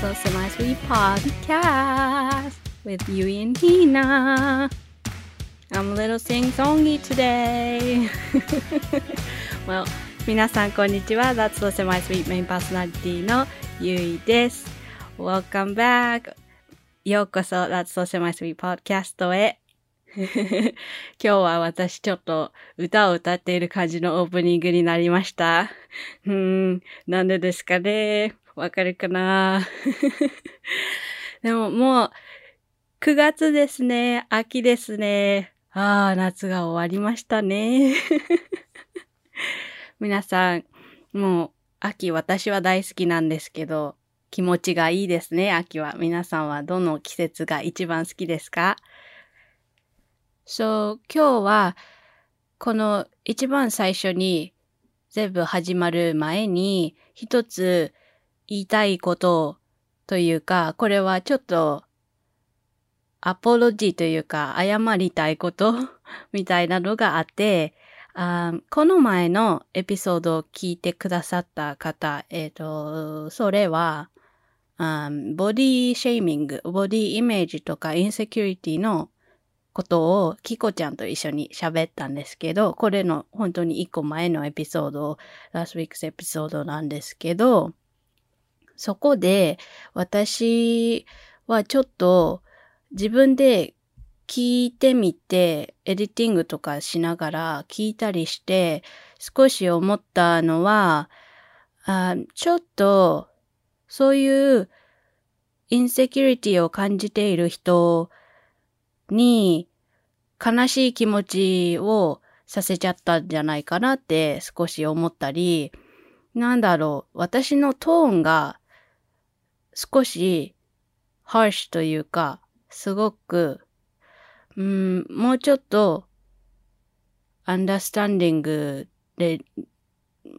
That's So Semi Sweet Podcast with Yui and Hina. I'm a little sing-songy today. well, 皆さんこんにちは。That's So Semi Sweet メインパーソナリティのゆいです。Welcome back! ようこそ That's So Semi Sweet Podcast へ。今日は私ちょっと歌を歌っている感じのオープニングになりました。うん、なんでですかねわかるかな？でももう9月ですね。秋ですね。ああ、夏が終わりましたね。皆さん、もう秋私は大好きなんですけど、気持ちがいいですね、秋は。皆さんはどの季節が一番好きですか？So, 今日は、この一番最初に全部始まる前に一つ言いたいことというか、これはちょっとアポロジーというか謝りたいこと みたいなのがあってあ、この前のエピソードを聞いてくださった方、えっ、ー、と、それはあボディシェイミング、ボディイメージとかインセキュリティのことをキコちゃんと一緒に喋ったんですけど、これの本当に一個前のエピソード、last week's エピソードなんですけど、そこで私はちょっと自分で聞いてみて、エディティングとかしながら聞いたりして、少し思ったのは、あちょっと、そういうインセキュリティを感じている人に悲しい気持ちをさせちゃったんじゃないかなって少し思ったり、なんだろう、私のトーンが少しハーシュというか、すごく、うん、もうちょっとアンダースタンディングで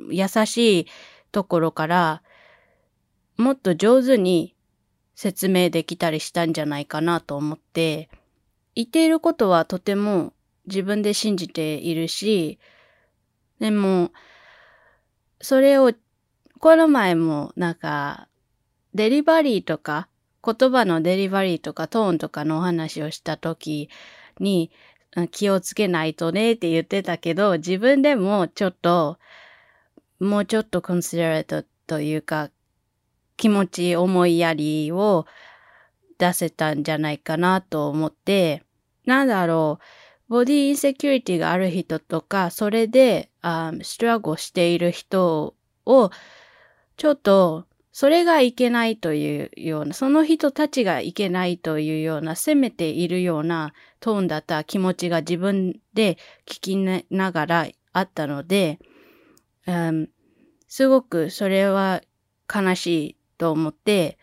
優しいところからもっと上手に説明できたりしたんじゃないかなと思って、言っていることはとても自分で信じているし、でも、それを、この前もなんか、デリバリーとか、言葉のデリバリーとかトーンとかのお話をした時に気をつけないとねって言ってたけど、自分でもちょっと、もうちょっとコンシデレートというか、気持ち、思いやりを出せたんじゃないかなと思って、なんだろう、ボディインセキュリティがある人とか、それで、あストラゴしている人を、ちょっと、それがいけないというような、その人たちがいけないというような、責めているようなトーンだった気持ちが自分で聞きながらあったので、うん、すごくそれは悲しいと思って、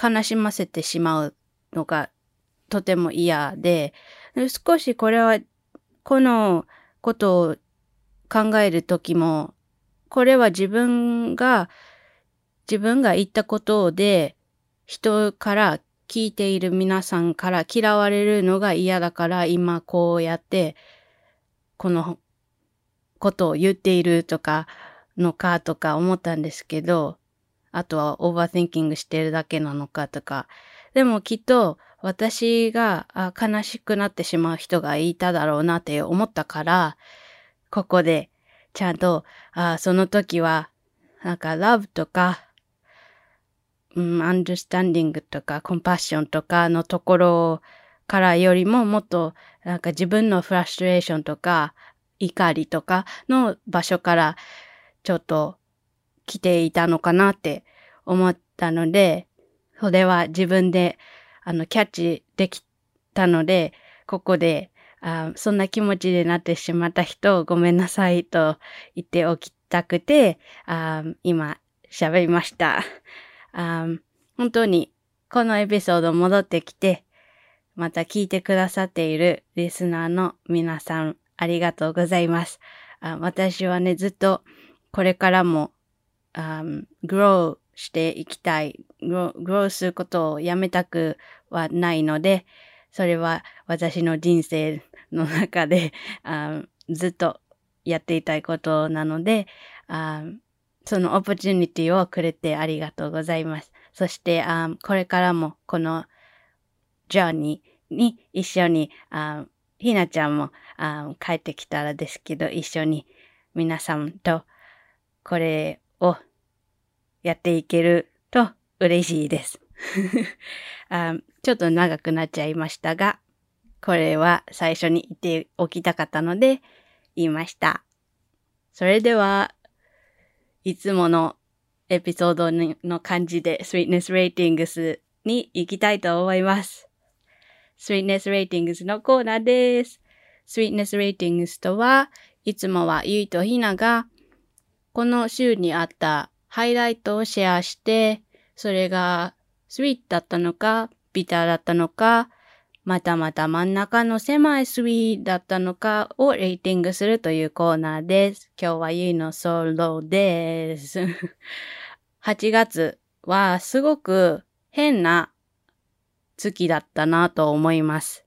悲しませてしまうのがとても嫌で、少しこれは、このことを考えるときも、これは自分が、自分が言ったことで、人から聞いている皆さんから嫌われるのが嫌だから今こうやってこのことを言っているとかのかとか思ったんですけど、あとはオーバーテンキングしてるだけなのかとか。でもきっと私が悲しくなってしまう人がいただろうなって思ったから、ここでちゃんと、あその時は、なんか love とか、うん、understanding とか compassion とかのところからよりももっとなんか自分のフラストレーションとか怒りとかの場所からちょっと来ていたのかなって思ったので、それは自分で、あの、キャッチできたので、ここで、あそんな気持ちになってしまった人を、ごめんなさいと言っておきたくて、あ今、喋りました。あ。本当に、このエピソード戻ってきて、また聞いてくださっているリスナーの皆さん、ありがとうございます。あ私はね、ずっとこれからも um, grow していきたい、grow, grow することをやめたくはないので、それは私の人生の中で、um, ずっとやっていたいことなので、um, そのオプチュニティをくれてありがとうございます。そしてあこれからもこのジャーニーに一緒にあひなちゃんもあ帰ってきたらですけど一緒に皆さんとこれをやっていけると嬉しいです あ。ちょっと長くなっちゃいましたが、これは最初に言っておきたかったので言いました。それでは、いつものエピソードの感じで Sweetness Ratings に行きたいと思います。Sweetness Ratings のコーナーです。Sweetness Ratings とは、いつもはゆいとひながこの週にあったハイライトをシェアして、それがスイートだったのか、ビターだったのか、またまた真ん中の狭いスイーだったのかをレーティングするというコーナーです。今日はゆいのソロです。8月はすごく変な月だったなと思います。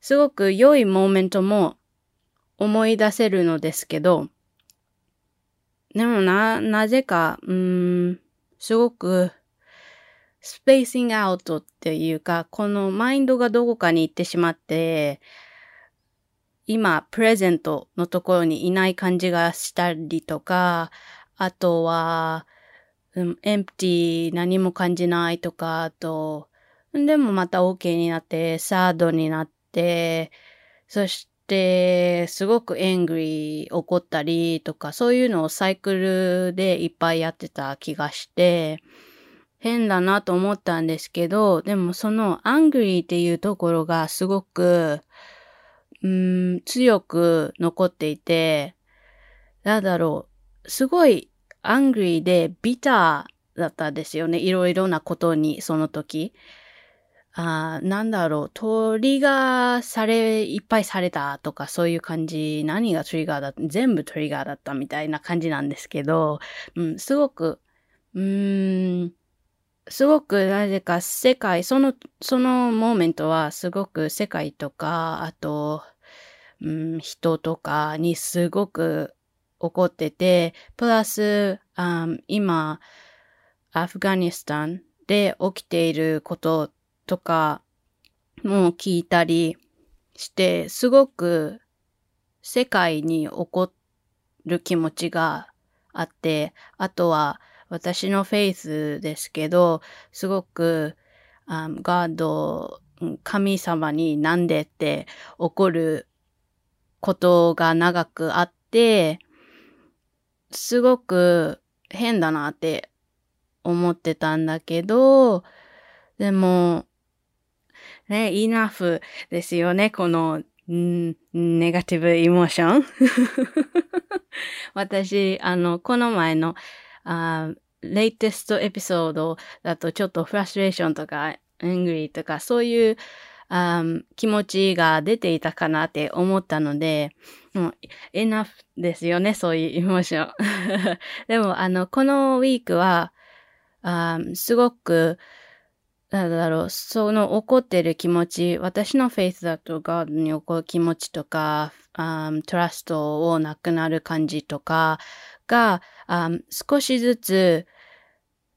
すごく良いモーメントも思い出せるのですけど、でもな、なぜか、うーん、すごく、スペーシングアウトっていうか、このマインドがどこかに行ってしまって、今、プレゼントのところにいない感じがしたりとか、あとは、うん、エンプティ何も感じないとか、あと、でもまた OK になって、サードになって、そして、すごくエングリー怒ったりとか、そういうのをサイクルでいっぱいやってた気がして、変だなと思ったんですけど、でもその angry っていうところがすごく、うん、強く残っていて、なんだろう、すごい angry で bitter だったんですよね。いろいろなことに、その時。あなんだろう、 trigger され、いっぱいされたとかそういう感じ、何が trigger だった、全部 trigger だったみたいな感じなんですけど、うん、すごく、うーん、すごくなぜか世界、その、そのモーメントはすごく世界とか、あと、うん、人とかにすごく怒ってて、プラス、あ今、アフガニスタンで起きていることとかも聞いたりして、すごく世界に起こる気持ちがあって、あとは私のフェイスですけど、すごく、um, ガード、神様になんでって怒ることが長くあって、すごく変だなって思ってたんだけど、でも、ね、イナフですよね、この、んネガティブエモーション。私、あの、この前の、あレイテストエピソードだとちょっとフラストレーションとか、エングリーとか、そういうあ気持ちが出ていたかなって思ったので、もう、エナフですよね、そういうエモーション。でも、あの、このウィークは、あすごく、なんだろう、その怒ってる気持ち、私のフェイスだとガードに怒る気持ちとか、トラストをなくなる感じとかが、少しずつ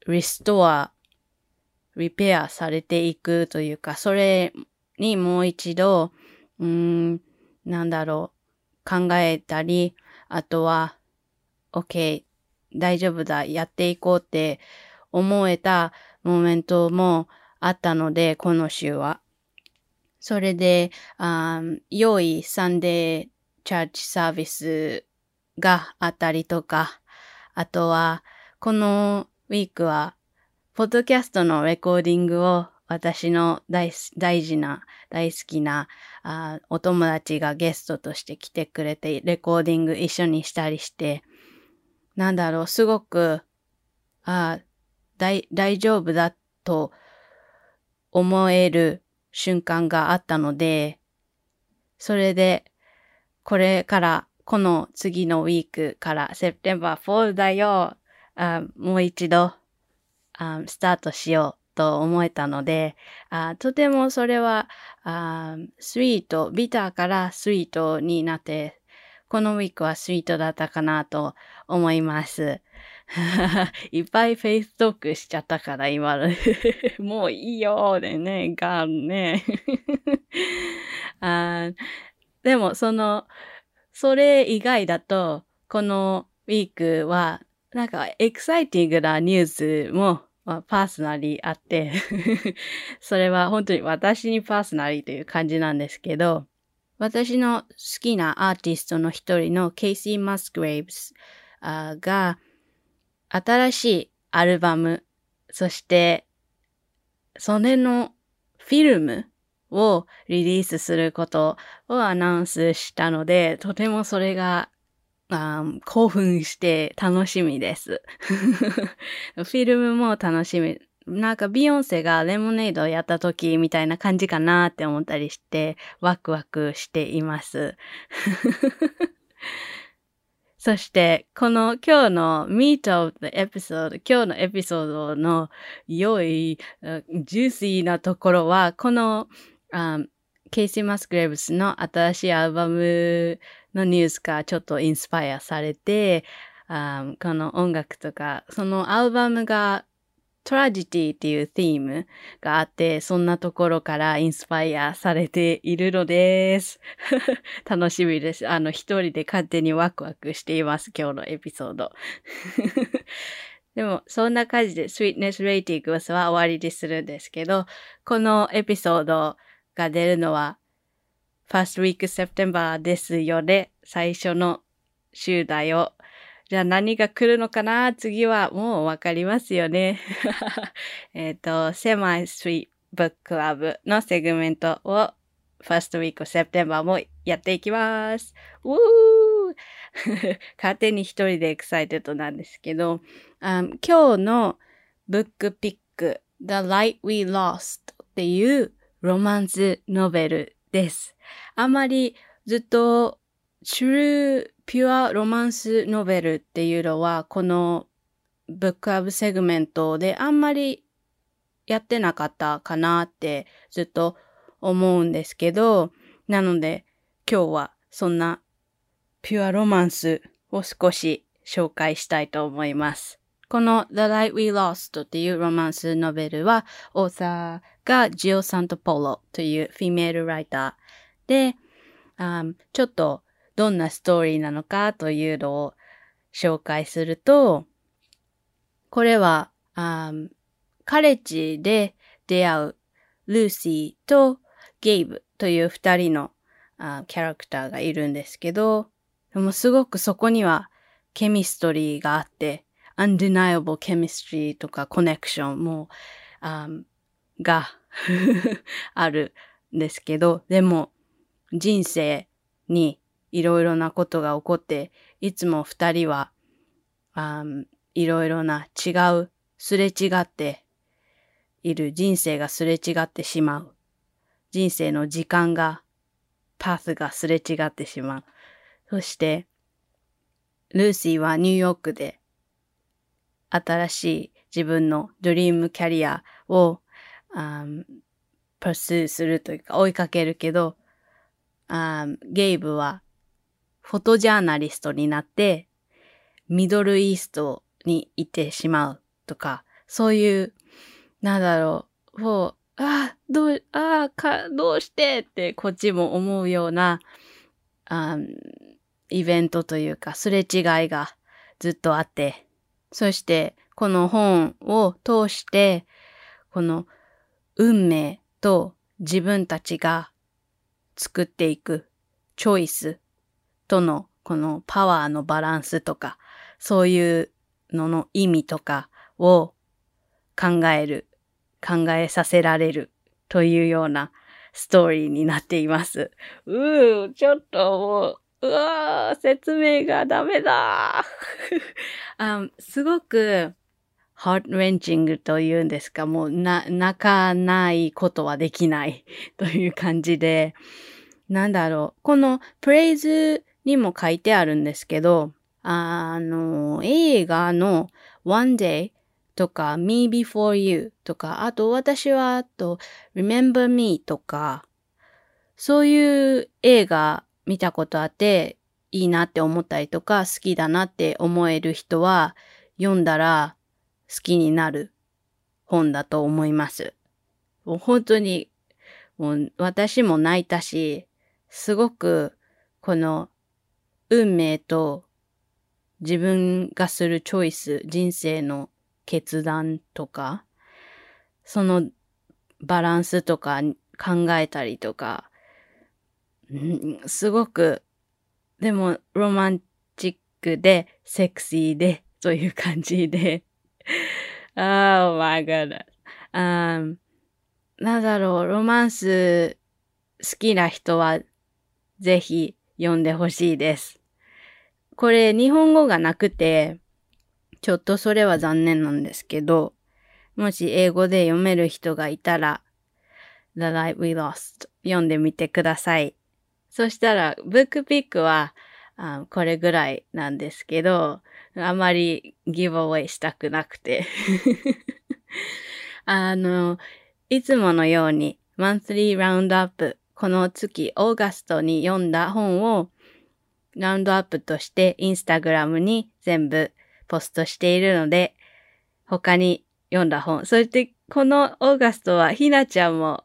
リストア、リペアされていくというか、それにもう一度、うん、なんだろう、考えたり、あとは、OK、大丈夫だ、やっていこうって思えたモーメントもあったので、この週は。それで、あ良いサンデーチャーチサービスがあったりとか、あとは、このウィークは、ポッドキャストのレコーディングを私の大事な、大好きなあお友達がゲストとして来てくれて、レコーディング一緒にしたりして、なんだろう、すごく、あ大丈夫だと思える瞬間があったので、それで、これから、この次のウィークから、セプテンバー4だよ、あもう一度あ、スタートしようと思えたので、あとてもそれはあ、 sweet、bitter から sweet になって、この week は sweet だったかなと思います。いっぱい face talk しちゃったから、今の。もういいよでね、ガンね。あでも、その、それ以外だと、この week は、なんか exciting なニュースも、まあ、パーソナリーあって それは本当に私にパーソナリーという感じなんですけど、私の好きなアーティストの一人のケイシー・マスグレイブスが新しいアルバム、そしてそれのフィルムをリリースすることをアナウンスしたので、とてもそれがあ興奮して楽しみです。フィルムも楽しみ。なんかビヨンセがレモネードをやった時みたいな感じかなって思ったりしてワクワクしています。そして、この今日の Meet of the Episode、今日のエピソードの良い、ジューシーなところは、この、ケイシー・マスグレーブスの新しいアルバムのニュースがちょっと inspire されて、あこの音楽とか、そのアルバムが tragedy っていう theme があって、そんなところから inspire されているのです。楽しみです。あの、一人で勝手にワクワクしています、今日のエピソード。でも、そんな感じで、 sweetness rating は終わりにするんですけど、このエピソードが出るのは First Week September ですよね。最初の週だよ。じゃあ何が来るのかな？次はもうわかりますよね。えっと、 Semi Sweet Book Club の segment を First Week September もやっていきます。ウー 勝手に一人で excited なんですけど、um, 今日のブックピック The Light We Lost っていうロマンスノベルです。あまりずっと、シュルーピュアロマンスノベルっていうのは、このブックアブセグメントであんまりやってなかったかなってずっと思うんですけど、なので今日はそんなピュアロマンスを少し紹介したいと思います。この The Light We Lost っていうロマンスノベルは、オーサーがジオ・サントポロというフィメールライターで、ちょっとどんなストーリーなのかというのを紹介すると、これは、カレッジで出会うルーシーとゲイブという二人のあキャラクターがいるんですけど、でもすごくそこにはケミストリーがあって、undeniable chemistry とかコネクションも、が あるんですけど、でも人生にいろいろなことが起こって、いつも二人は、いろいろな違う、すれ違っている人生がすれ違ってしまう。人生の時間が、パスがすれ違ってしまう。そして、ルーシーはニューヨークで新しい自分のドリームキャリアを、あプスーするというか追いかけるけど、あゲイブはフォトジャーナリストになってミドルイーストに行ってしまうとか、そういう、なんだろう、もう、ああ、どう、ああ、か、どうしてってこっちも思うような、あイベントというか、すれ違いがずっとあって、そして、この本を通して、この運命と自分たちが作っていくチョイスとのこのパワーのバランスとか、そういうのの意味とかを考える、考えさせられるというようなストーリーになっています。うー、ちょっともう、うわー、説明がダメだ。あすごく、ハートレンチングというんですか、もうな、泣かないことはできない。という感じで、なんだろう、このプレイズにも書いてあるんですけど、あの、映画の One Day とか Me Before You とか、あと私はあと Remember Me とか、そういう映画見たことあっていいなって思ったりとか好きだなって思える人は読んだら好きになる本だと思います。もう本当に、もう私も泣いたし、すごくこの運命と自分がするチョイス、人生の決断とか、そのバランスとか考えたりとか、すごく、でもロマンチックで、セクシーで、という感じで。oh my god. Um, なんだろう、ロマンス好きな人はぜひ読んでほしいです。これ日本語がなくて、ちょっとそれは残念なんですけど、もし英語で読める人がいたら、The Light We Lost 読んでみてください。そしたら、ブックピックはあこれぐらいなんですけど、あまりギブアウェイしたくなくて。あの、いつものように、マンスリーラウンドアップ、この月、オーガストに読んだ本を、ラウンドアップとしてインスタグラムに全部ポストしているので、他に読んだ本、そしてこのオーガストはひなちゃんも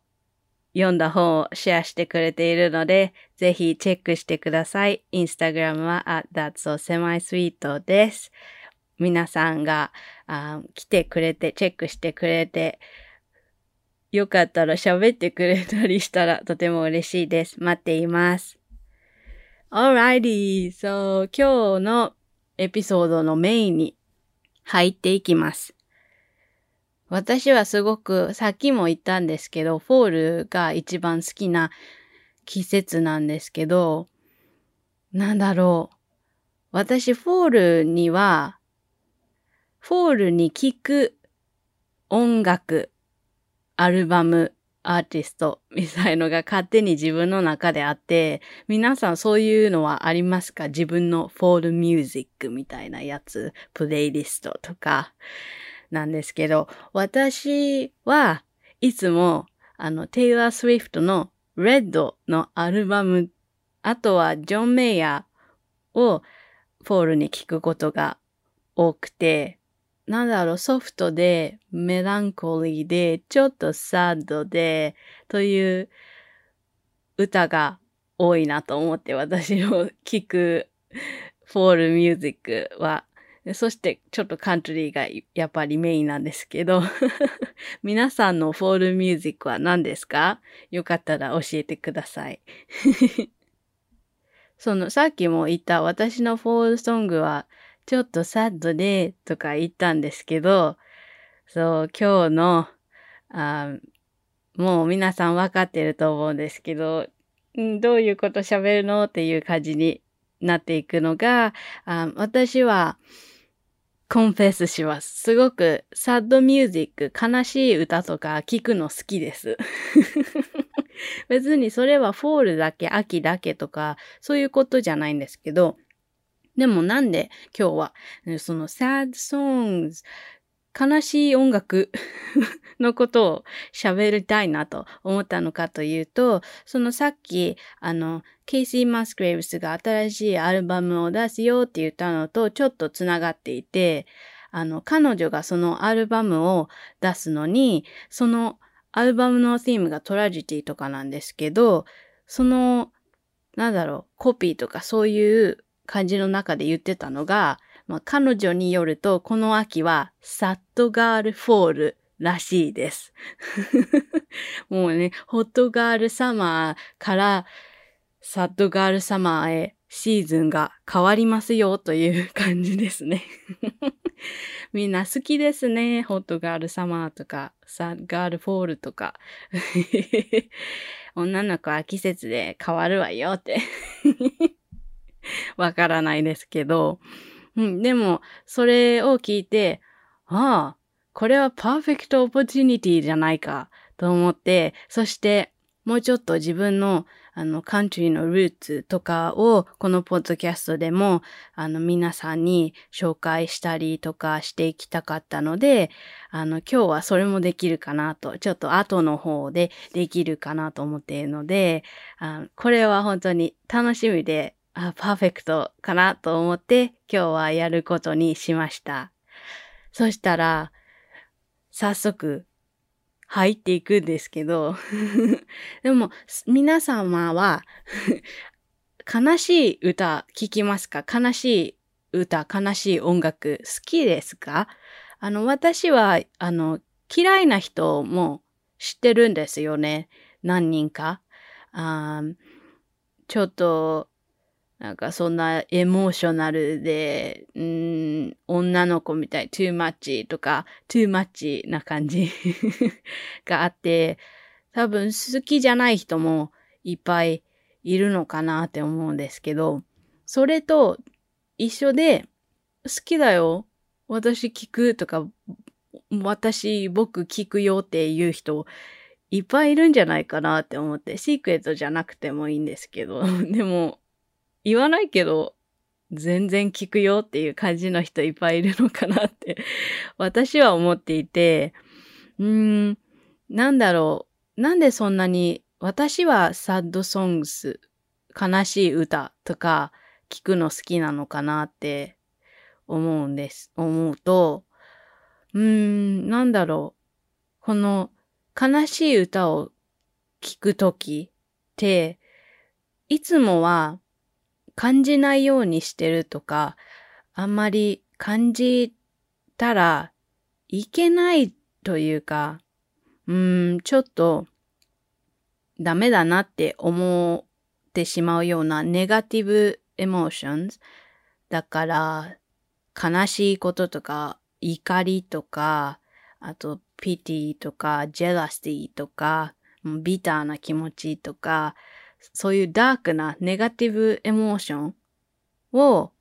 読んだ本をシェアしてくれているので、ぜひチェックしてください。インスタグラムは at that's so semi-sweet です。皆さんがあ来てくれて、チェックしてくれて、よかったら喋ってくれたりしたらとても嬉しいです。待っています。Alrighty! So, 今日のエピソードのメインに入っていきます。私はすごく、さっきも言ったんですけど、フォールが一番好きな季節なんですけど、なんだろう。私、 fall には、 fall に聴く音楽、アルバム、アーティストみたいのが勝手に自分の中であって、皆さんそういうのはありますか？自分の fall music みたいなやつ、プレイリストとか。なんですけど、私はいつも、あの、テイラー・スウィフトの Red のアルバム、あとはジョン・メイヤーを fall に聞くことが多くて、なんだろう、ソフトで、メランコリーで、ちょっと sad で、という歌が多いなと思って私の聞く fall music はそしてちょっとカントリーがやっぱりメインなんですけど 皆さんの fall music は何ですか？よかったら教えてください。そのさっきも言った私の fall song はちょっと sad でとか言ったんですけど、そう、今日の、あもう皆さん分かってると思うんですけど、どういうこと喋るの？っていう感じになっていくのが、あ私は、confess します。すごく sad music、悲しい歌とか聞くの好きです。別にそれは fall だけ、秋だけとか、そういうことじゃないんですけど、でもなんで今日は、その sad songs 悲しい音楽 のことを喋りたいなと思ったのかというと、そのさっき、あの、ケイシー・マスグレイブスが新しいアルバムを出すよって言ったのとちょっとつながっていて、あの、彼女がそのアルバムを出すのに、そのアルバムのティームがトラジティとかなんですけど、その、なんだろう、コピーとかそういう感じの中で言ってたのが、まあ、彼女によると、この秋はサットガールフォールらしいです。もうね、ホットガールサマーからサットガールサマーへシーズンが変わりますよという感じですね。みんな好きですね。 hot girl summer とか、 sad girl fall とか。女の子は季節で変わるわよってわからないですけど。うん、でも、それを聞いて、ああ、これは perfect opportunity じゃないかと思って、そしてもうちょっと自分のあの、カントリーのルーツとかを、このポッドキャストでも、あの、皆さんに紹介したりとかしていきたかったので、あの、今日はそれもできるかなと、ちょっと後の方でできるかなと思っているので、あこれは本当に楽しみで、あ、パーフェクトかなと思って今日はやることにしました。そしたら、早速、入っていくんですけど、でも、皆様は、悲しい歌聴きますか？悲しい歌、悲しい音楽好きですか？あの、私は、あの、嫌いな人も知ってるんですよね。何人か。あちょっと、なんかそんなエモーショナルで、うん、女の子みたい、too much とか、too much な感じ があって、多分好きじゃない人もいっぱいいるのかなって思うんですけど、それと一緒で、好きだよ。私聞くとか、私、僕聞くよっていう人、いっぱいいるんじゃないかなって思って、シークレットじゃなくてもいいんですけど、でも、言わないけど、全然聞くよっていう感じの人いっぱいいるのかなって 私は思っていて、うーん、なんだろう。なんでそんなに、私はサッドソングス、悲しい歌とか聞くの好きなのかなって思うんです。思うと、うーん、なんだろう。この悲しい歌を聞くときって、いつもは感じないようにしてるとか、あんまり感じたらいけないというか、うーん、ちょっとダメだなって思ってしまうようなネガティブエモーションズ。だから、悲しいこととか、怒りとか、あと、ピティとか、ジェラシティとか、ビターな気持ちとか、そういうダークなネガティブエモーションを、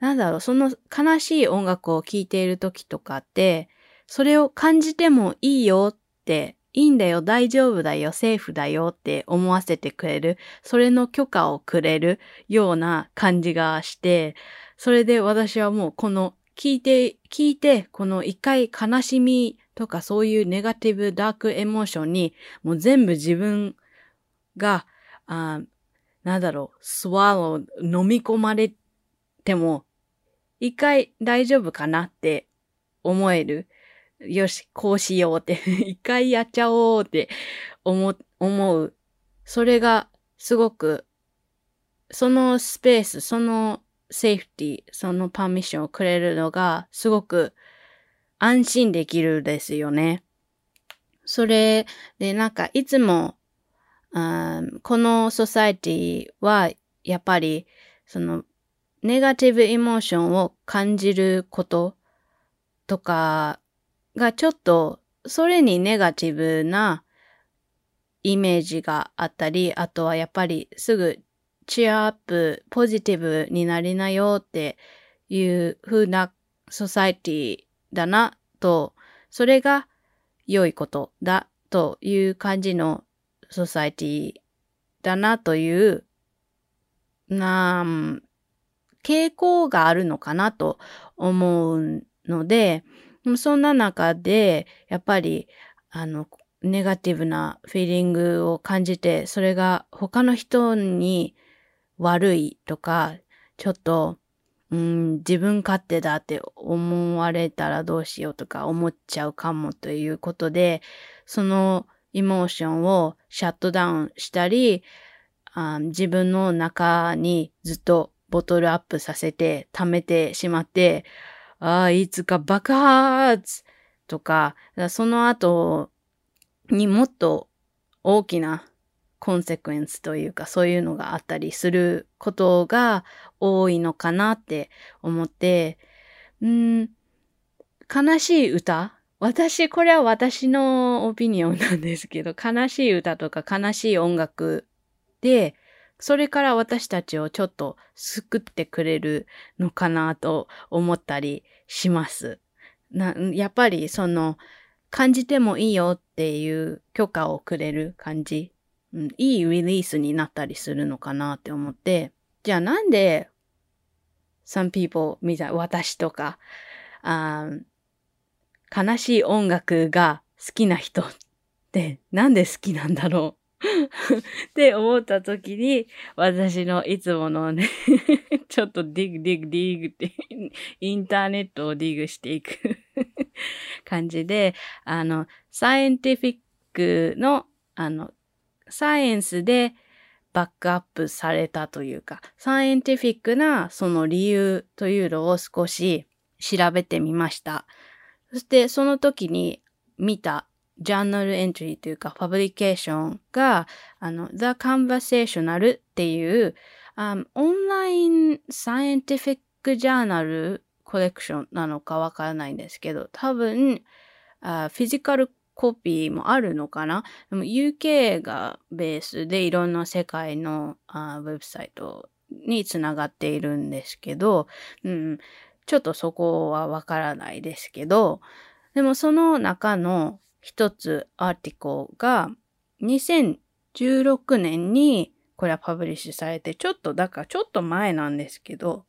なんだろう、その悲しい音楽を聴いている時とかって、それを感じてもいいよって、いいんだよ、大丈夫だよ、セーフだよって思わせてくれる、それの許可をくれるような感じがして、それで私はもうこの聞いて、聞いて、この一回悲しみとかそういうネガティブダークエモーションにもう全部自分があなんだろう、スワロー、飲み込まれても、一回大丈夫かなって思える。よし、こうしようって 一回やっちゃおうって思、思う。それがすごく、そのスペース、そのセーフティ、そのパーミッションをくれるのがすごく安心できるですよね。それでなんかいつもこのソサエティはやっぱりそのネガティブエモーションを感じることとかがちょっとそれにネガティブなイメージがあったり、あとはやっぱりすぐチアアップ、ポジティブになりなよっていう風なソサエティだなと、それが良いことだという感じのソサエティだなという、な、傾向があるのかなと思うので、そんな中で、やっぱり、あの、ネガティブなフィーリングを感じて、それが他の人に悪いとか、ちょっと、うん、自分勝手だって思われたらどうしようとか思っちゃうかもということで、そのエモーションをシャットダウンしたり、あ自分の中にずっとボトルアップさせて溜めてしまって、ああ、いつか爆発とか、その後にもっと大きなコンセクエンスというかそういうのがあったりすることが多いのかなって思って、うん、悲しい歌私、これは私のオピニオンなんですけど、悲しい歌とか悲しい音楽で、それから私たちをちょっと救ってくれるのかなと思ったりします。なやっぱりその感じてもいいよっていう許可をくれる感じ、うん、いいリリースになったりするのかなって思って、じゃあなんで some people みたい私とか、悲しい音楽が好きな人ってなんで好きなんだろう？って思った時に、私のいつものね ちょっと dig dig dig ってインターネットをディグしていく 感じで、あの、サイエンティフィックの、あの、サイエンスでバックアップされたというか、サイエンティフィックなその理由というのを少し調べてみました。そしてその時に見たジャーナルエントリーというか、ファブリケーションが、あの、The Conversational っていう、um, オンラインサイエンティフィックジャーナルコレクションなのかわからないんですけど、多分、あフィジカルコピーもあるのかな？でも UK がベースでいろんな世界のあウェブサイトにつながっているんですけど、うん、ちょっとそこはわからないですけど、でもその中の一つアーティコが2016年にこれは publish されて、ちょっと、だからちょっと前なんですけど、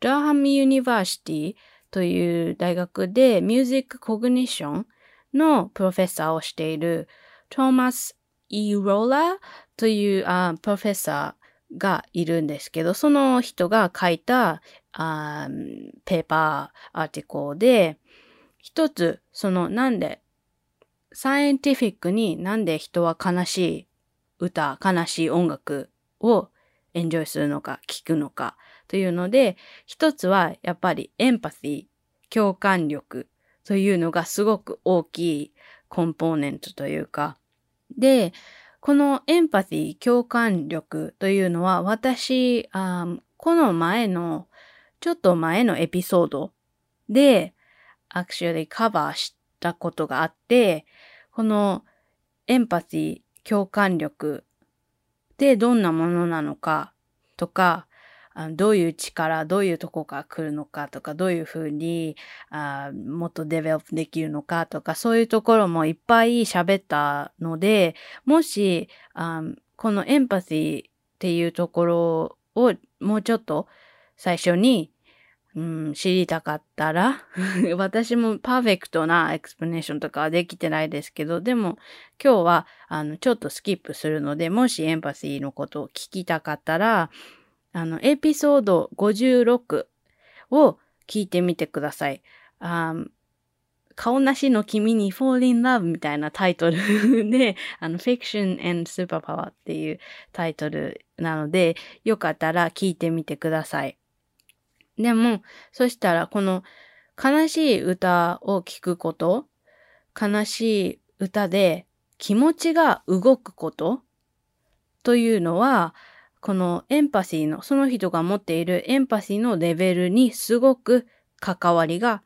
Durham University という大学で music cognition の professor をしている Tuomas Eerola というあ professor がいるんですけど、その人が書いたあ paper article で、一つ、そのなんで、サイエンティフィックになんで人は悲しい歌、悲しい音楽をエンジョイするのか、聴くのかというので、一つはやっぱりエンパシー、共感力というのがすごく大きいコンポーネントというか、で、このエンパシー、共感力というのは私、あこの前の、ちょっと前のエピソードで、actually カバーしたことがあって、このエンパシー、共感力ってどんなものなのかとか、どういう力、どういうとこから来るのかとか、どういうふうにあもっとデベロップできるのかとか、そういうところもいっぱい喋ったので、もしあこのエンパシーっていうところをもうちょっと最初にうん、知りたかったら 私もパーフェクトなエクスプレネーションとかはできてないですけど、でも今日はあのちょっとスキップするので、もしエンパシーのことを聞きたかったら、あの、エピソード56を聞いてみてください。あ顔なしの君に Fall in Love みたいなタイトル で、あの、Fiction and Superpower っていうタイトルなので、よかったら聞いてみてください。でも、そしたらこの悲しい歌を聴くこと、悲しい歌で気持ちが動くことというのは、このエンパシーの、その人が持っているエンパシーのレベルにすごく関わりが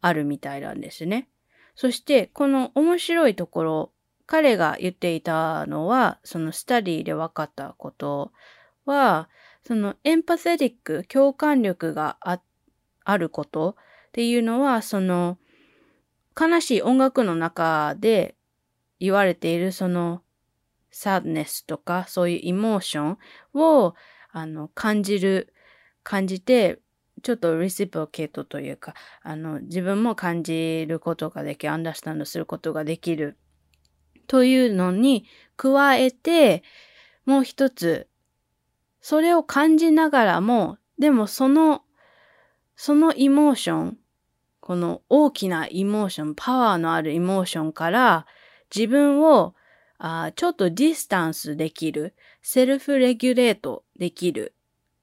あるみたいなんですね。そして、この面白いところ、彼が言っていたのは、そのスタディで分かったことは、そのエンパセティック、共感力がああることっていうのは、その悲しい音楽の中で言われているそのサーネスとかそういうイモーションをあの感じる、感じて、ちょっと reciprocate というか、あの自分も感じることができ、 understand することができるというのに加えて、もう一つそれを感じながらも、でもその、その emotion、この大きな emotion、パワーのあるイモーションから自分をあちょっと distance できる、セルフレギュレートできる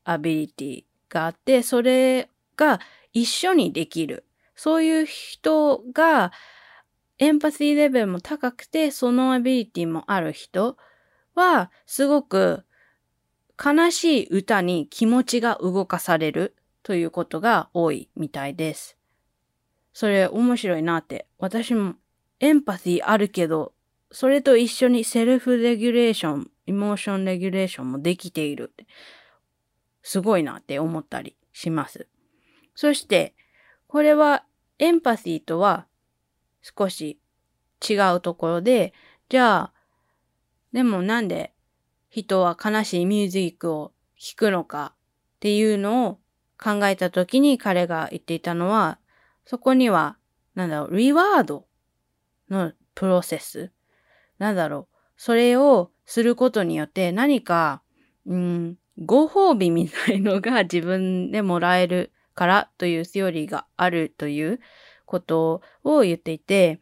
アビリティがあって、それが一緒にできる。そういう人がエンパシーレベルも高くて、そのアビリティもある人は、すごく悲しい歌に気持ちが動かされるということが多いみたいです。それ面白いなって。私もエンパシーあるけど、それと一緒にセルフレギュレーション、イモーションレギュレーションもできている。すごいなって思ったりします。そして、これはエンパシーとは少し違うところで、じゃあ、でもなんで人は悲しいミュージックを聴くのかっていうのを考えたときに彼が言っていたのは、そこには、なんだろう、リワードのプロセス？なんだろう、それをすることによって何か、うん、ご褒美みたいのが自分でもらえるからというセオリーがあるということを言っていて、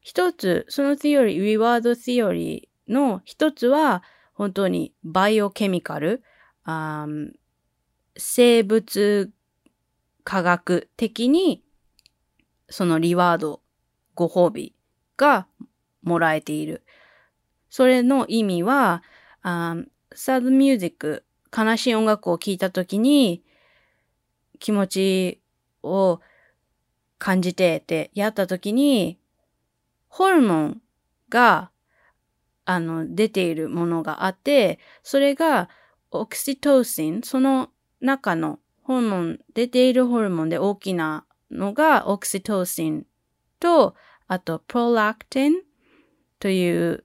一つ、その theory、リワード theory の一つは、本当にバイオケミカル、生物科学的にそのリワード、ご褒美がもらえている。それの意味は、あサードミュージック、悲しい音楽を聴いたときに気持ちを感じてってやったときに、ホルモンが、あの、出ているものがあって、それがオキシトシン、その中のホルモン、出ているホルモンで大きなのがオキシトシンと、あとプロラクティンという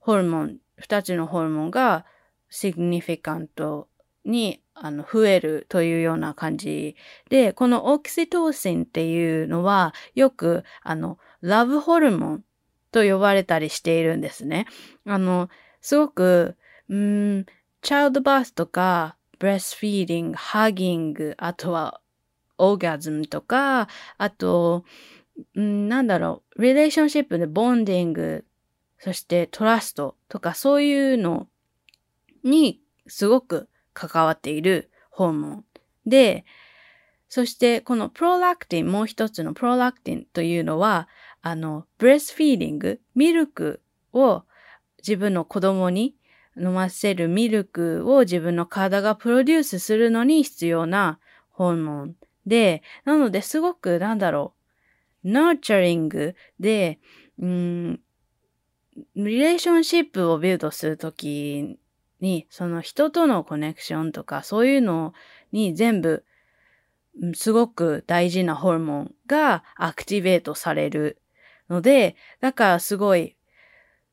ホルモン、二つのホルモンがシグニフィカントにあの増えるというような感じで、このオキシトシンっていうのはよくあのラブホルモンと呼ばれたりしているんですね。あの、すごく、うん、 childbirth とか、 breastfeeding、 hugging、あとはオーガズムとか、あと、うん、なんだろう、 relationship で bonding、そして trust とかそういうのにすごく関わっているホルモンで、そしてこのプロラクティン、もう一つのプロラクティンというのは、あの、 breastfeeding、ミルクを自分の子供に飲ませるミルクを自分の体がプロデュースするのに必要なホルモンで、なのですごくなんだろう、 nurturing で、うん、 relationship を build するときに、その人とのコネクションとかそういうのに全部すごく大事なホルモンがアクティベートされる。ので、だからすごい、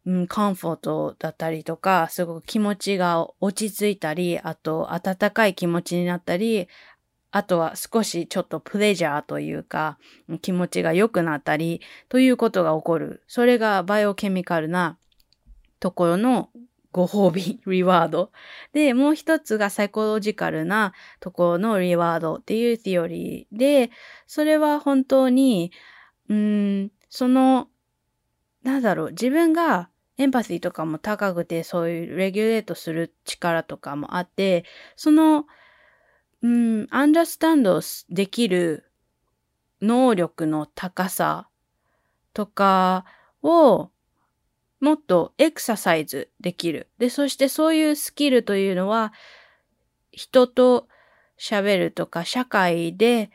うん、コンフォートだったりとか、すごく気持ちが落ち着いたり、あと温かい気持ちになったり、あとは少しちょっとプレジャーというか、気持ちが良くなったり、ということが起こる。それがバイオケミカルなところのご褒美、リワード。で、もう一つがサイコロジカルなところのリワードっていうティオリーで、それは本当に、うん、その、なんだろう、自分がエンパシーとかも高くて、そういうレギュレートする力とかもあって、その、うん、アンダースタンドできる能力の高さとかをもっとエクササイズできる。で、そしてそういうスキルというのは、人と喋るとか、社会で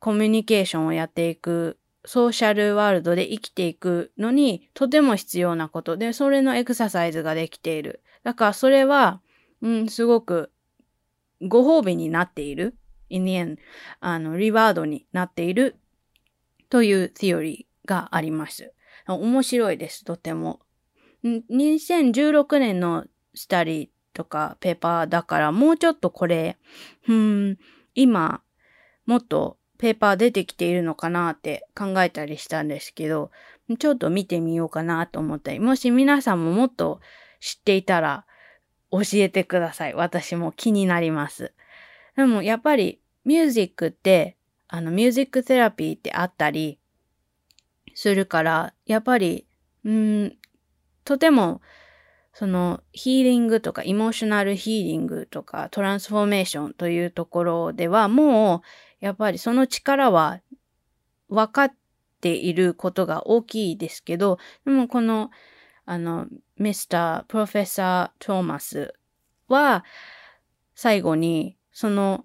コミュニケーションをやっていく、ソーシャルワールドで生きていくのに、とても必要なことで、それのエクササイズができている。だからそれは、うん、すごくご褒美になっている。in the end, あの、リワードになっているというティオリーがあります。面白いです、とても。2016年のスタディとかペーパーだからもうちょっとこれ、うん、今、もっとペーパー出てきているのかなって考えたりしたんですけど、ちょっと見てみようかなと思ったり、もし皆さんももっと知っていたら教えてください。私も気になります。でもやっぱりミュージックって、あのミュージックセラピーってあったり、するから、やっぱり、うん、とても、そのヒーリングとかイモーショナルヒーリングとかトランスフォーメーションというところではもうやっぱりその力は分かっていることが大きいですけど、でもこのあのミスタープロフェッサー・トーマスは最後にその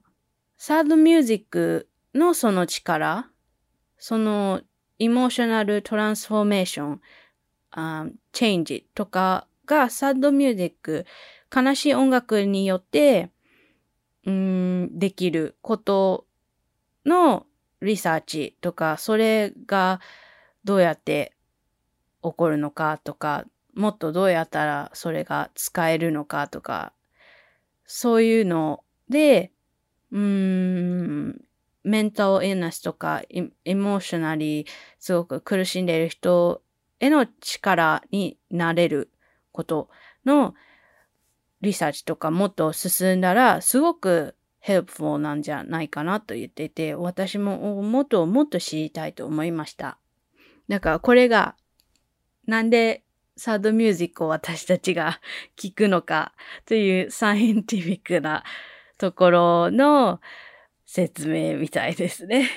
サードミュージックのその力、そのエモーショナルトランスフォーメーション、あチェンジとかがサッドミュージック、悲しい音楽によって、うん、できることのリサーチとか、それがどうやって起こるのかとか、もっとどうやったらそれが使えるのかとか、そういうので、うーん、メンタルイルネスとか、エモーショナリー、すごく苦しんでいる人への力になれることのリサーチとかもっと進んだら、すごく helpful なんじゃないかなと言っていて、私ももっともっと知りたいと思いました。だからこれが、なんでサードミュージックを私たちが聞くのかというサイエンティフィックなところの説明みたいですね。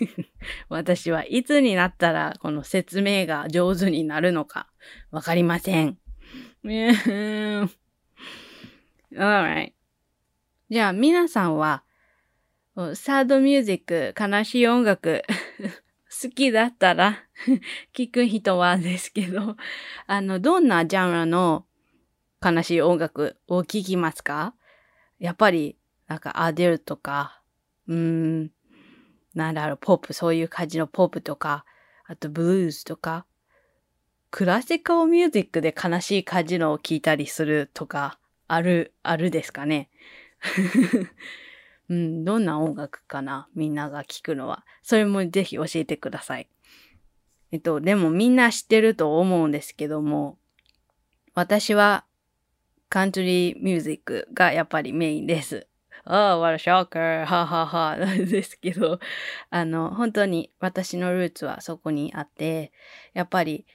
私はいつになったらこの説明が上手になるのかわかりません。Alright. じゃあ皆さんはサードミュージック、悲しい音楽 好きだったら 聞く人はですけど、あの、どんなジャンルの悲しい音楽を聴きますか？やっぱり、なんかアデルとか、うーん、なんだろう、ポップ、そういう感じのポップとか、あとブルースとか、クラシカルミュージックで悲しい感じのを聴いたりするとか、ある、あるですかね？うん、どんな音楽かなみんなが聴くのは。それもぜひ教えてください。えっと、でもみんな知ってると思うんですけども、私はカントリーミュージックがやっぱりメインです。ああ、what a shocker! ははは。なんですけど、あの、本当に私のルーツはそこにあって、やっぱり、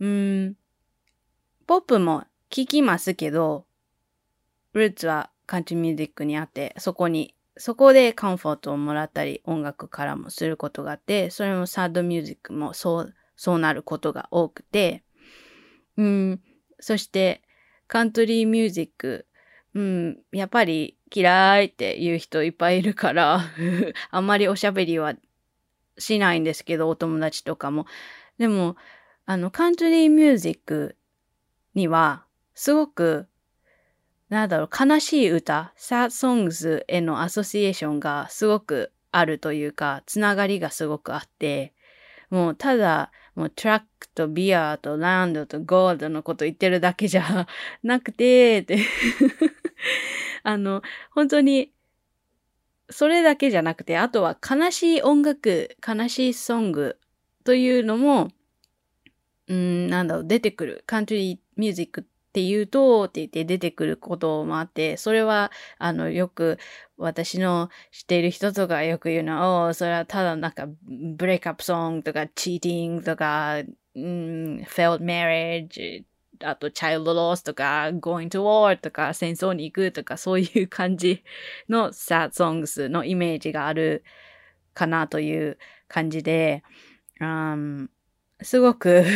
うん、ポップも聴きますけど、ルーツはカントリーミュージックにあって、そこにそこでカンフォートをもらったり音楽からもすることがあって、それもサードミュージックもそう、そうなることが多くて、うん、そしてカントリーミュージック、うん、やっぱり嫌いって言う人いっぱいいるから あんまりおしゃべりはしないんですけど、お友達とかも。でも、あの、カントリーミュージックには、すごくなんだろう、悲しい歌、sad songs へのアソシエーションがすごくあるというか、つながりがすごくあって、もうただ、もうトラックとビアとランドとゴールドのこと言ってるだけじゃ なくて、って あの、本当に、それだけじゃなくて、あとは悲しい音楽、悲しいソングというのも、うん、なんだろう、出てくる。カントリーミュージックって言うと、って言って出てくることもあって、それは、あの、よく私の知っている人とかよく言うの、おそれはただなんか、ブレイクアップソングとか、チーティングとか、うん、failed marriage あと、チャイルドロスとか、going to war とか、戦争に行くとか、そういう感じの sad songs のイメージがあるかなという感じで、うん、すごく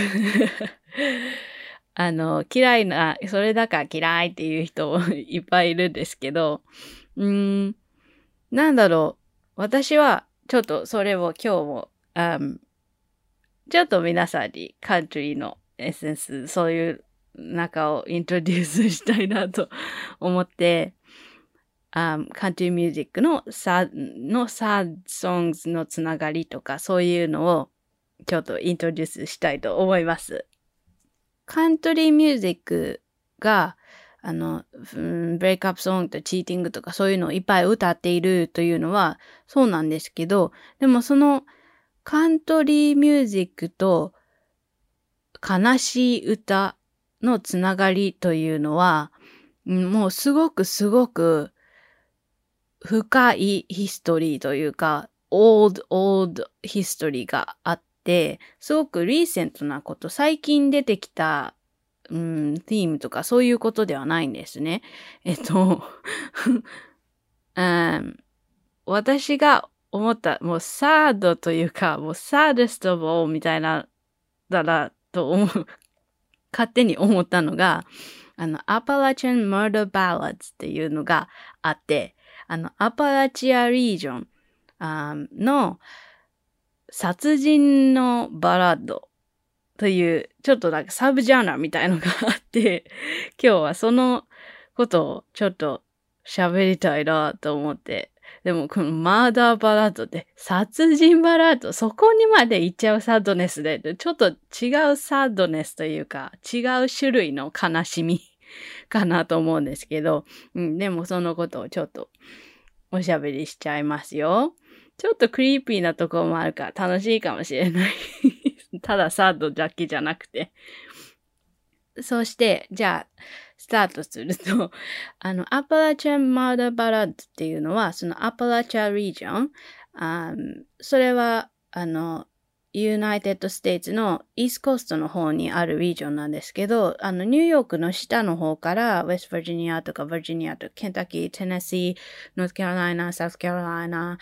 あの、嫌いな、それだから嫌いっていう人もいっぱいいるんですけど、うーん、なんだろう。私は、ちょっとそれを今日も、うん、ちょっと皆さんにカントリーのエッセンス、そういう中をイントロデュースしたいなと思って、um, カントリーミュージックのサのサーソングのつながりとかそういうのをちょっとイントロデュースしたいと思います。カントリーミュージックが、あの、うんブレイクアップソングとチーティングとかそういうのをいっぱい歌っているというのはそうなんですけど、でもそのカントリーミュージックと悲しい歌のつながりというのは、もうすごくすごく深いヒストリーというか、old, old history があっ、すごくリーセントなこと、最近出てきた、うん、ティームとかそういうことではないんですね。えっと、うん、私が思った、もうサードというか、もうサードストボーみたいな、だら、と思う、勝手に思ったのが、あの、アパラチャン・マーダー・バラッツっていうのがあって、あの、アパラチア・リージョンの、殺人のバラッドという、ちょっとなんかサブジャーナーみたいのがあって、今日はそのことをちょっと喋りたいなと思って。でもこのマーダーバラードって殺人バラード、そこにまで行っちゃうサッドネスで、ちょっと違うサッドネスというか、違う種類の悲しみ かなと思うんですけど、うん、でもそのことをちょっとおしゃべりしちゃいますよ。ちょっとクリーピーなところもあるから楽しいかもしれない ただ sad だけじゃなくて。そして、じゃあ、スタートすると、あの、 Appalachian murder ballad っていうのは、その Appalachia region、あそれは、あの、 United States の East Coast の方にある region なんですけど、あの、ニューヨークの下の方から、ウェスト・バージニアとか、バージニアとか、ケンタッキー、テネシー、ノースカロライナ、サウスカロライナ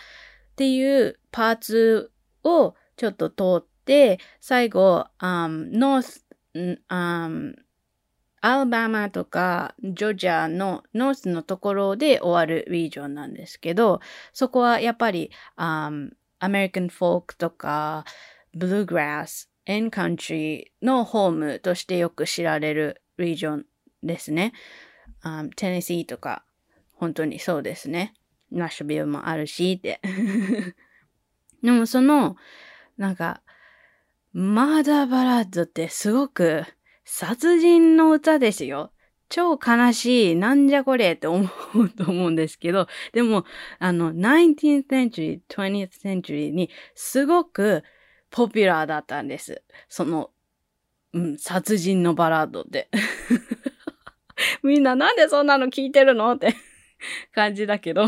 っていうパーツをちょっと通って、最後、um, ノース、um, アルバマとかジョージアのノースのところで終わる region なんですけど、そこはやっぱり、um, American folk とか、 bluegrass, and country のホームとしてよく知られる region ですね。Um, テネシーとか、本当にそうですね。ナッシュビルもあるしって。でもその、なんか、マーダーバラッドってすごく殺人の歌ですよ。超悲しい、なんじゃこれって思うと思うんですけど、でも、あの、19th century, 20th century にすごくポピュラーだったんです。その、うん、殺人のバラードで。みんななんでそんなの聞いてるのって感じだけど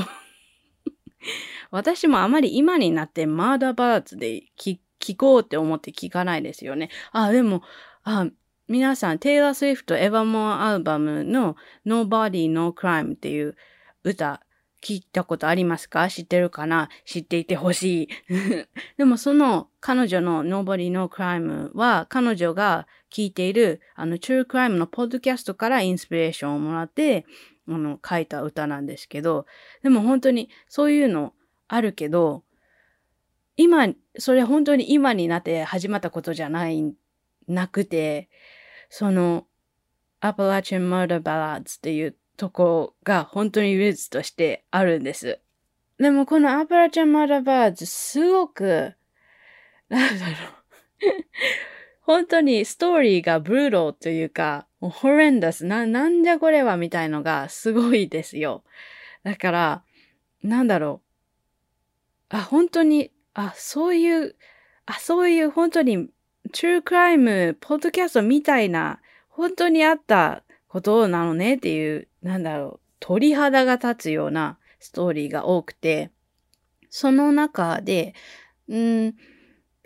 私もあまり今になってマーダーバードで聞こうって思って聞かないですよね。あ、でも、あ、皆さん、テイラー・スウィフト・エヴァモアアルバムの Nobody No Crime っていう歌聞いたことありますか？知ってるかな？知っていてほしい。でもその彼女の Nobody No Crime は彼女が聞いているあの True Crime のポッドキャストからインスピレーションをもらってあの書いた歌なんですけど、でも本当にそういうのあるけど、今、それ本当に今になって始まったことじゃない、なくて、その Appalachian Murder Ballads っていうとこが本当にルーツとしてあるんです。でもこのアパラチンマーダーバラーズすごく、なんだろう 本当にストーリーがブルーローというか、もうホレンダス、な、なんじゃこれはみたいのがすごいですよ。だから、なんだろう。あ、本当に、あ、そういう、あ、そういう本当に、 true crime ポッドキャストみたいな、本当にあったことなのねっていう、なんだろう、鳥肌が立つようなストーリーが多くて、その中で、うん、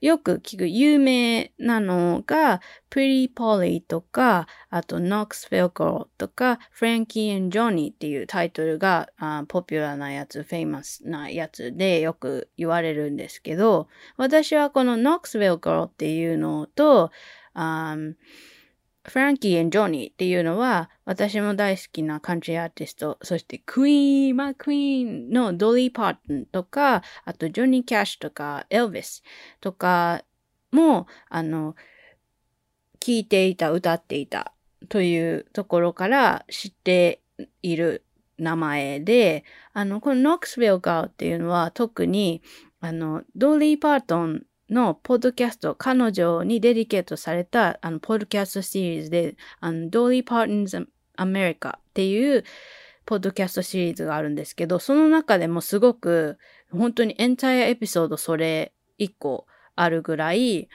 よく聞く有名なのが、Pretty Polly とか、あと Knoxville Girl とか、Frankie and Johnny っていうタイトルがあポピュラーなやつ、 famous なやつでよく言われるんですけど、私はこの Knoxville Girl っていうのと、あフランキージョニーっていうのは、私も大好きなカントリーアーティスト、そしてクイーン、マークイーンのドリー・パートンとか、あとジョニー・キャッシュとか、エルヴィスとかも、あの、聴いていた、歌っていたというところから知っている名前で、あの、この Knoxville Girl っていうのは特に、あの、ドリー・パートンのポッドキャスト、彼女に dedicate されたあのポッドキャストシリーズで、あの Dolly Parton's America っていうポッドキャストシリーズがあるんですけど、その中でもすごく本当に entire episode それ1個あるぐらい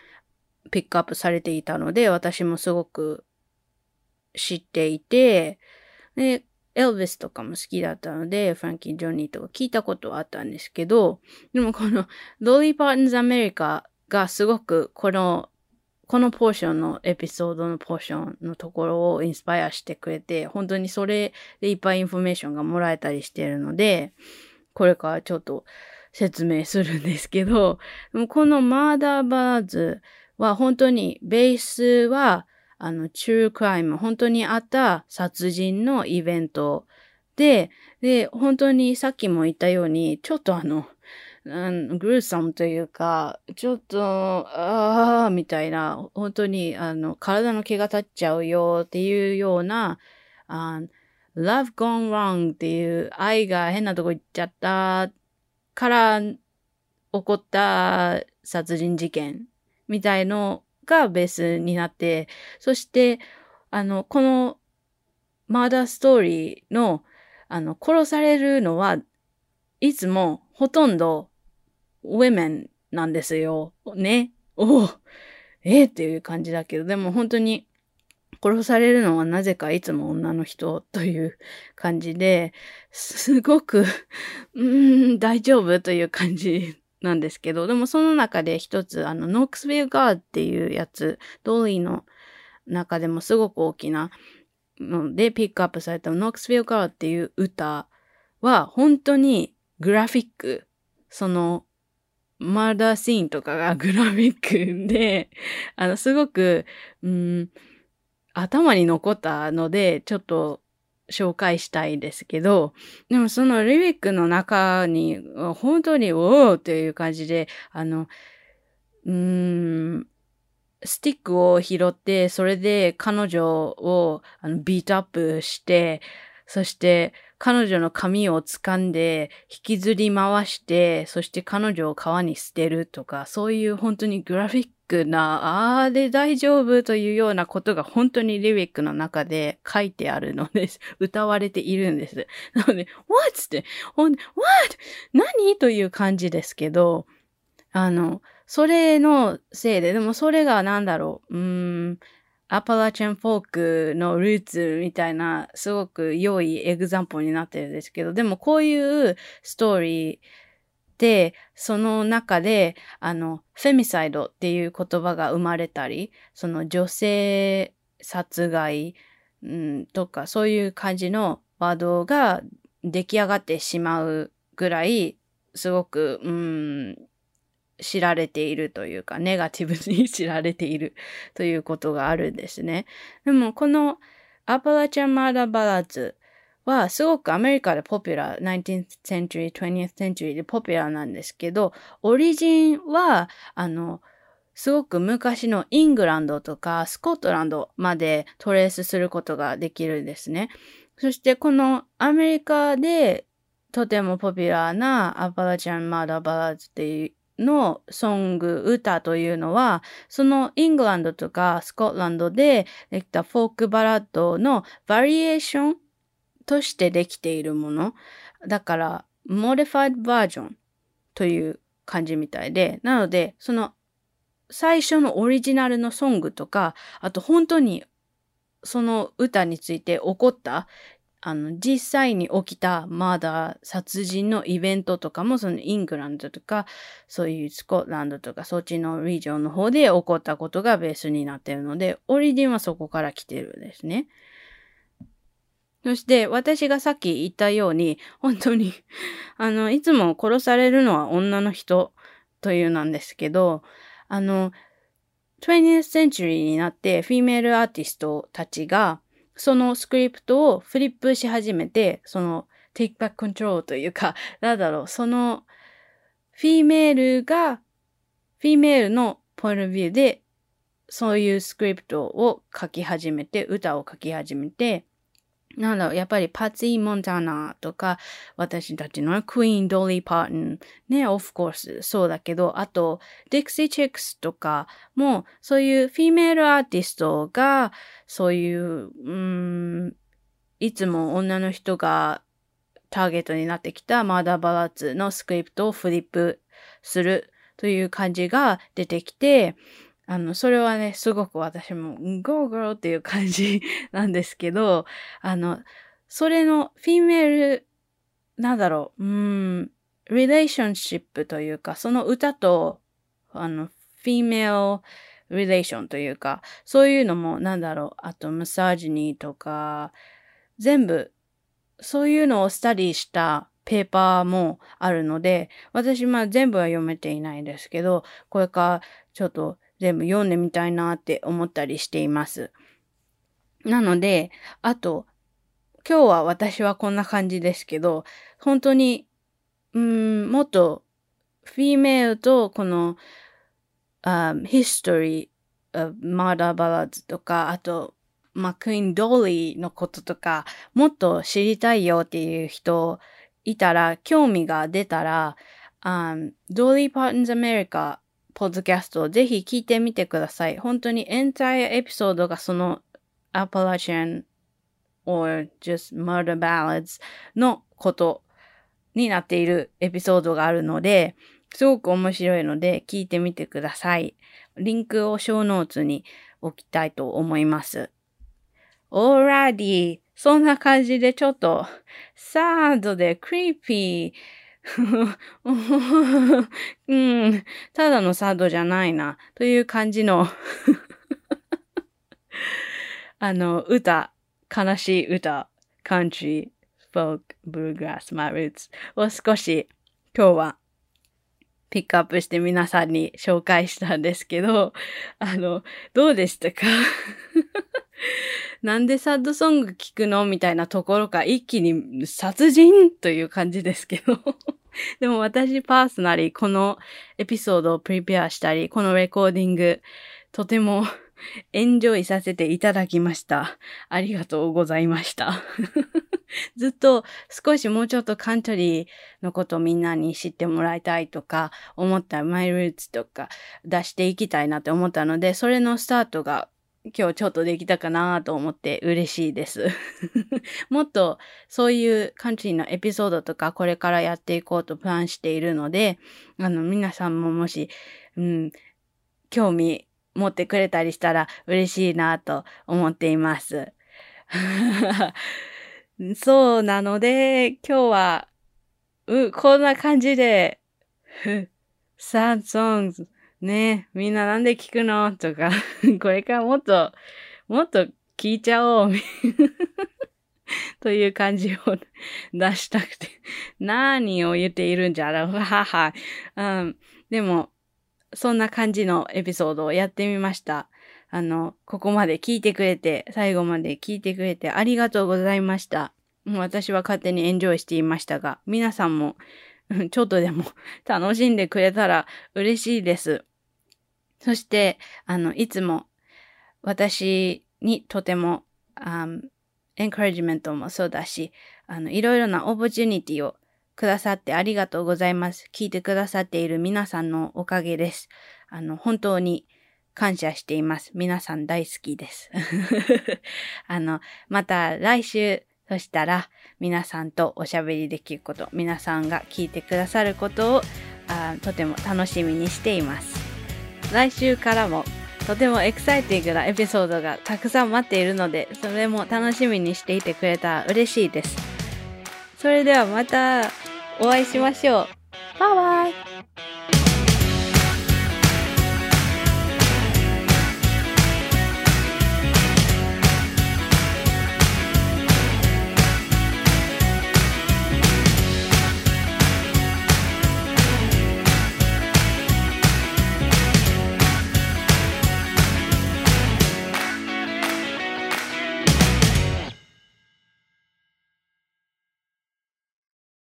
ピックアップされていたので、私もすごく知っていて、で、エルヴィスとかも好きだったので、 Frankie Johnny とか聞いたことはあったんですけど、でもこの Dolly Parton's America がすごくこの、このポーションのエピソードのポーションのところをインスパイアしてくれて、本当にそれでいっぱいインフォメーションがもらえたりしているので、これからちょっと説明するんですけど、この murder balladsは本当にベースはあの、チュークライム、本当にあった殺人のイベント。で、で、本当にさっきも言ったように、ちょっとあの、うん、グルーサムというか、ちょっと、ああ、みたいな、本当に、あの、体の毛が立っちゃうよっていうような、あ love gone wrong っていう愛が変なとこ行っちゃったから起こった殺人事件みたいのがベースになって、そして、あの、このマーダーストーリーの、あの、殺されるのはいつもほとんどウェメンなんですよ。ね。おえー、っていう感じだけど、でも本当に殺されるのはなぜかいつも女の人という感じで、すごく、うーん、大丈夫という感じなんですけど、でもその中で一つ、あの、ノックスウィルガーっていうやつ、ドーリーの中でもすごく大きなのでピックアップされたノックスウィルガーっていう歌は本当に graphic、その murder scene とかが graphic で、あの、すごく、うん、頭に残ったので、ちょっと紹介したいですけど、でもその lyric の中に、本当に、おーっていう感じで、あの、うーん、スティックを拾って、それで彼女をあの beat up して、そして彼女の髪を掴んで引きずり回して、そして彼女を川に捨てるとか、そういう本当に graphic な、あれ大丈夫というようなことが本当に lyric の中で書いてあるのです。歌われているんです。なので、what? って、what? 何という感じですけど、あの、それのせいで、でもそれがなんだろう、うーん、アパラチャンフォークのルーツみたいな、すごく良いエグザンポになってるんですけど、でもこういうストーリーで、その中で、あの、フェミサイドっていう言葉が生まれたり、その女性殺害、うん、とか、そういう感じのワードが出来上がってしまうぐらい、すごく、うん、知られているというか、ネガティブに知られているということがあるんですね。でも、このアパラチャマーダーバラズはすごくアメリカでポピュラー、19th century, 20th century でポピュラーなんですけど、オリジンは、あの、すごく昔のイングランドとかスコットランドまでトレースすることができるんですね。そしてこのアメリカでとてもポピュラーな Appalachian murder ballads っていうの song、歌というのは、そのイングランドとかスコットランドでできたフォークバラッドのバリエーションとしてできているもの。だから、 modified versionという感じみたいで、なので、その最初のオリジナルのソングとか、あと本当にその歌について起こったあの、実際に起きたまだ殺人のイベントとかも、そのイングランドとか、そういうスコットランドとか、そっちのリージョンの方で起こったことがベースになっているので、オリジンはそこから来てるんですね。そして、私がさっき言ったように、本当に あの、いつも殺されるのは女の人というなんですけど、あの、20th century になって、 female artist たちが、その script を flip し始めて、その take back control というか、なんだろう、その female が、 female の point view で、そういう script を書き始めて、歌を書き始めて、なんだろう、やっぱりパツィ・モンタナとか、私たちのクイーン・ドリー・パートン、ね、オフコース、そうだけど、あと、ディクシー・チェックスとかも、そういうフィメールアーティストが、そういう、うん、いつも女の人がターゲットになってきたマーダー・バラッツのスクリプトをフリップするという感じが出てきて、あの、それはね、すごく私も、go go っていう感じなんですけど、あの、それの female、なんだろう、うん、 relationship というか、その歌と、あの、 female relation というか、そういうのも、なんだろう、あと、 misogyny とか、全部、そういうのを study した paper もあるので、私、まあ全部は読めていないんですけど、これからちょっと全部読んでみたいなって思ったりしています。なので、あと、今日は私はこんな感じですけど、本当に、うん、もっと、フィーメールとこの、um, history of murder ballads とか、あと、まあ、クイーン・ドーリーのこととか、もっと知りたいよっていう人いたら、興味が出たら、um, ドーリー・パートンズ・アメリカポッドキャストをぜひ聞いてみてください。本当にエンタイアエピソードがその Appalachian or just murder ballads のことになっているエピソードがあるので、すごく面白いので聞いてみてください。リンクをショーノーツに置きたいと思います。already そんな感じでちょっと、サードでクリーピー。うん、ただのサードじゃないな。という感じの。あの、歌、悲しい歌、カントリー、フォーク、ブルーグラス、マルーツ。を少し今日はピックアップして皆さんに紹介したんですけど、あの、どうでしたか？なんでサッドソング聞くの？みたいなところか一気に殺人？という感じですけど。でも私パーソナリーこのエピソードをプリペアしたり、このレコーディングとても エンジョイさせていただきました。ありがとうございました。ずっと少しもうちょっとカントリーのことをみんなに知ってもらいたいとか思ったマイルーツとか出していきたいなって思ったので、それのスタートが今日ちょっとできたかなと思って嬉しいです。もっとそういうカントリーのエピソードとかこれからやっていこうとプランしているので、あの皆さんももし、うん、興味持ってくれたりしたら嬉しいなと思っています。そうなので、今日は、う、こんな感じで、サンソング、ねえ、みんななんで聞くの？とか、これからもっと、もっと聞いちゃおう。という感じを 出したくて、何を言っているんじゃろう。はは。うん。でも、そんな感じのエピソードをやってみました。あの、ここまで聞いてくれて、最後まで聞いてくれてありがとうございました。私は勝手にエンジョイしていましたが、皆さんもちょっとでも楽しんでくれたら嬉しいです。そして、あの、いつも私にとても、エンカレジメントもそうだし、あの、いろいろなオポチュニティをくださってありがとうございます。聞いてくださっている皆さんのおかげです。あの、本当に感謝しています。皆さん大好きです。あの、また来週、そしたら皆さんとおしゃべりできること、皆さんが聞いてくださることをあとても楽しみにしています。来週からもとてもエキサイティングなエピソードがたくさん待っているので、それも楽しみにしていてくれたら嬉しいです。それではまたお会いしましょう。バイバイ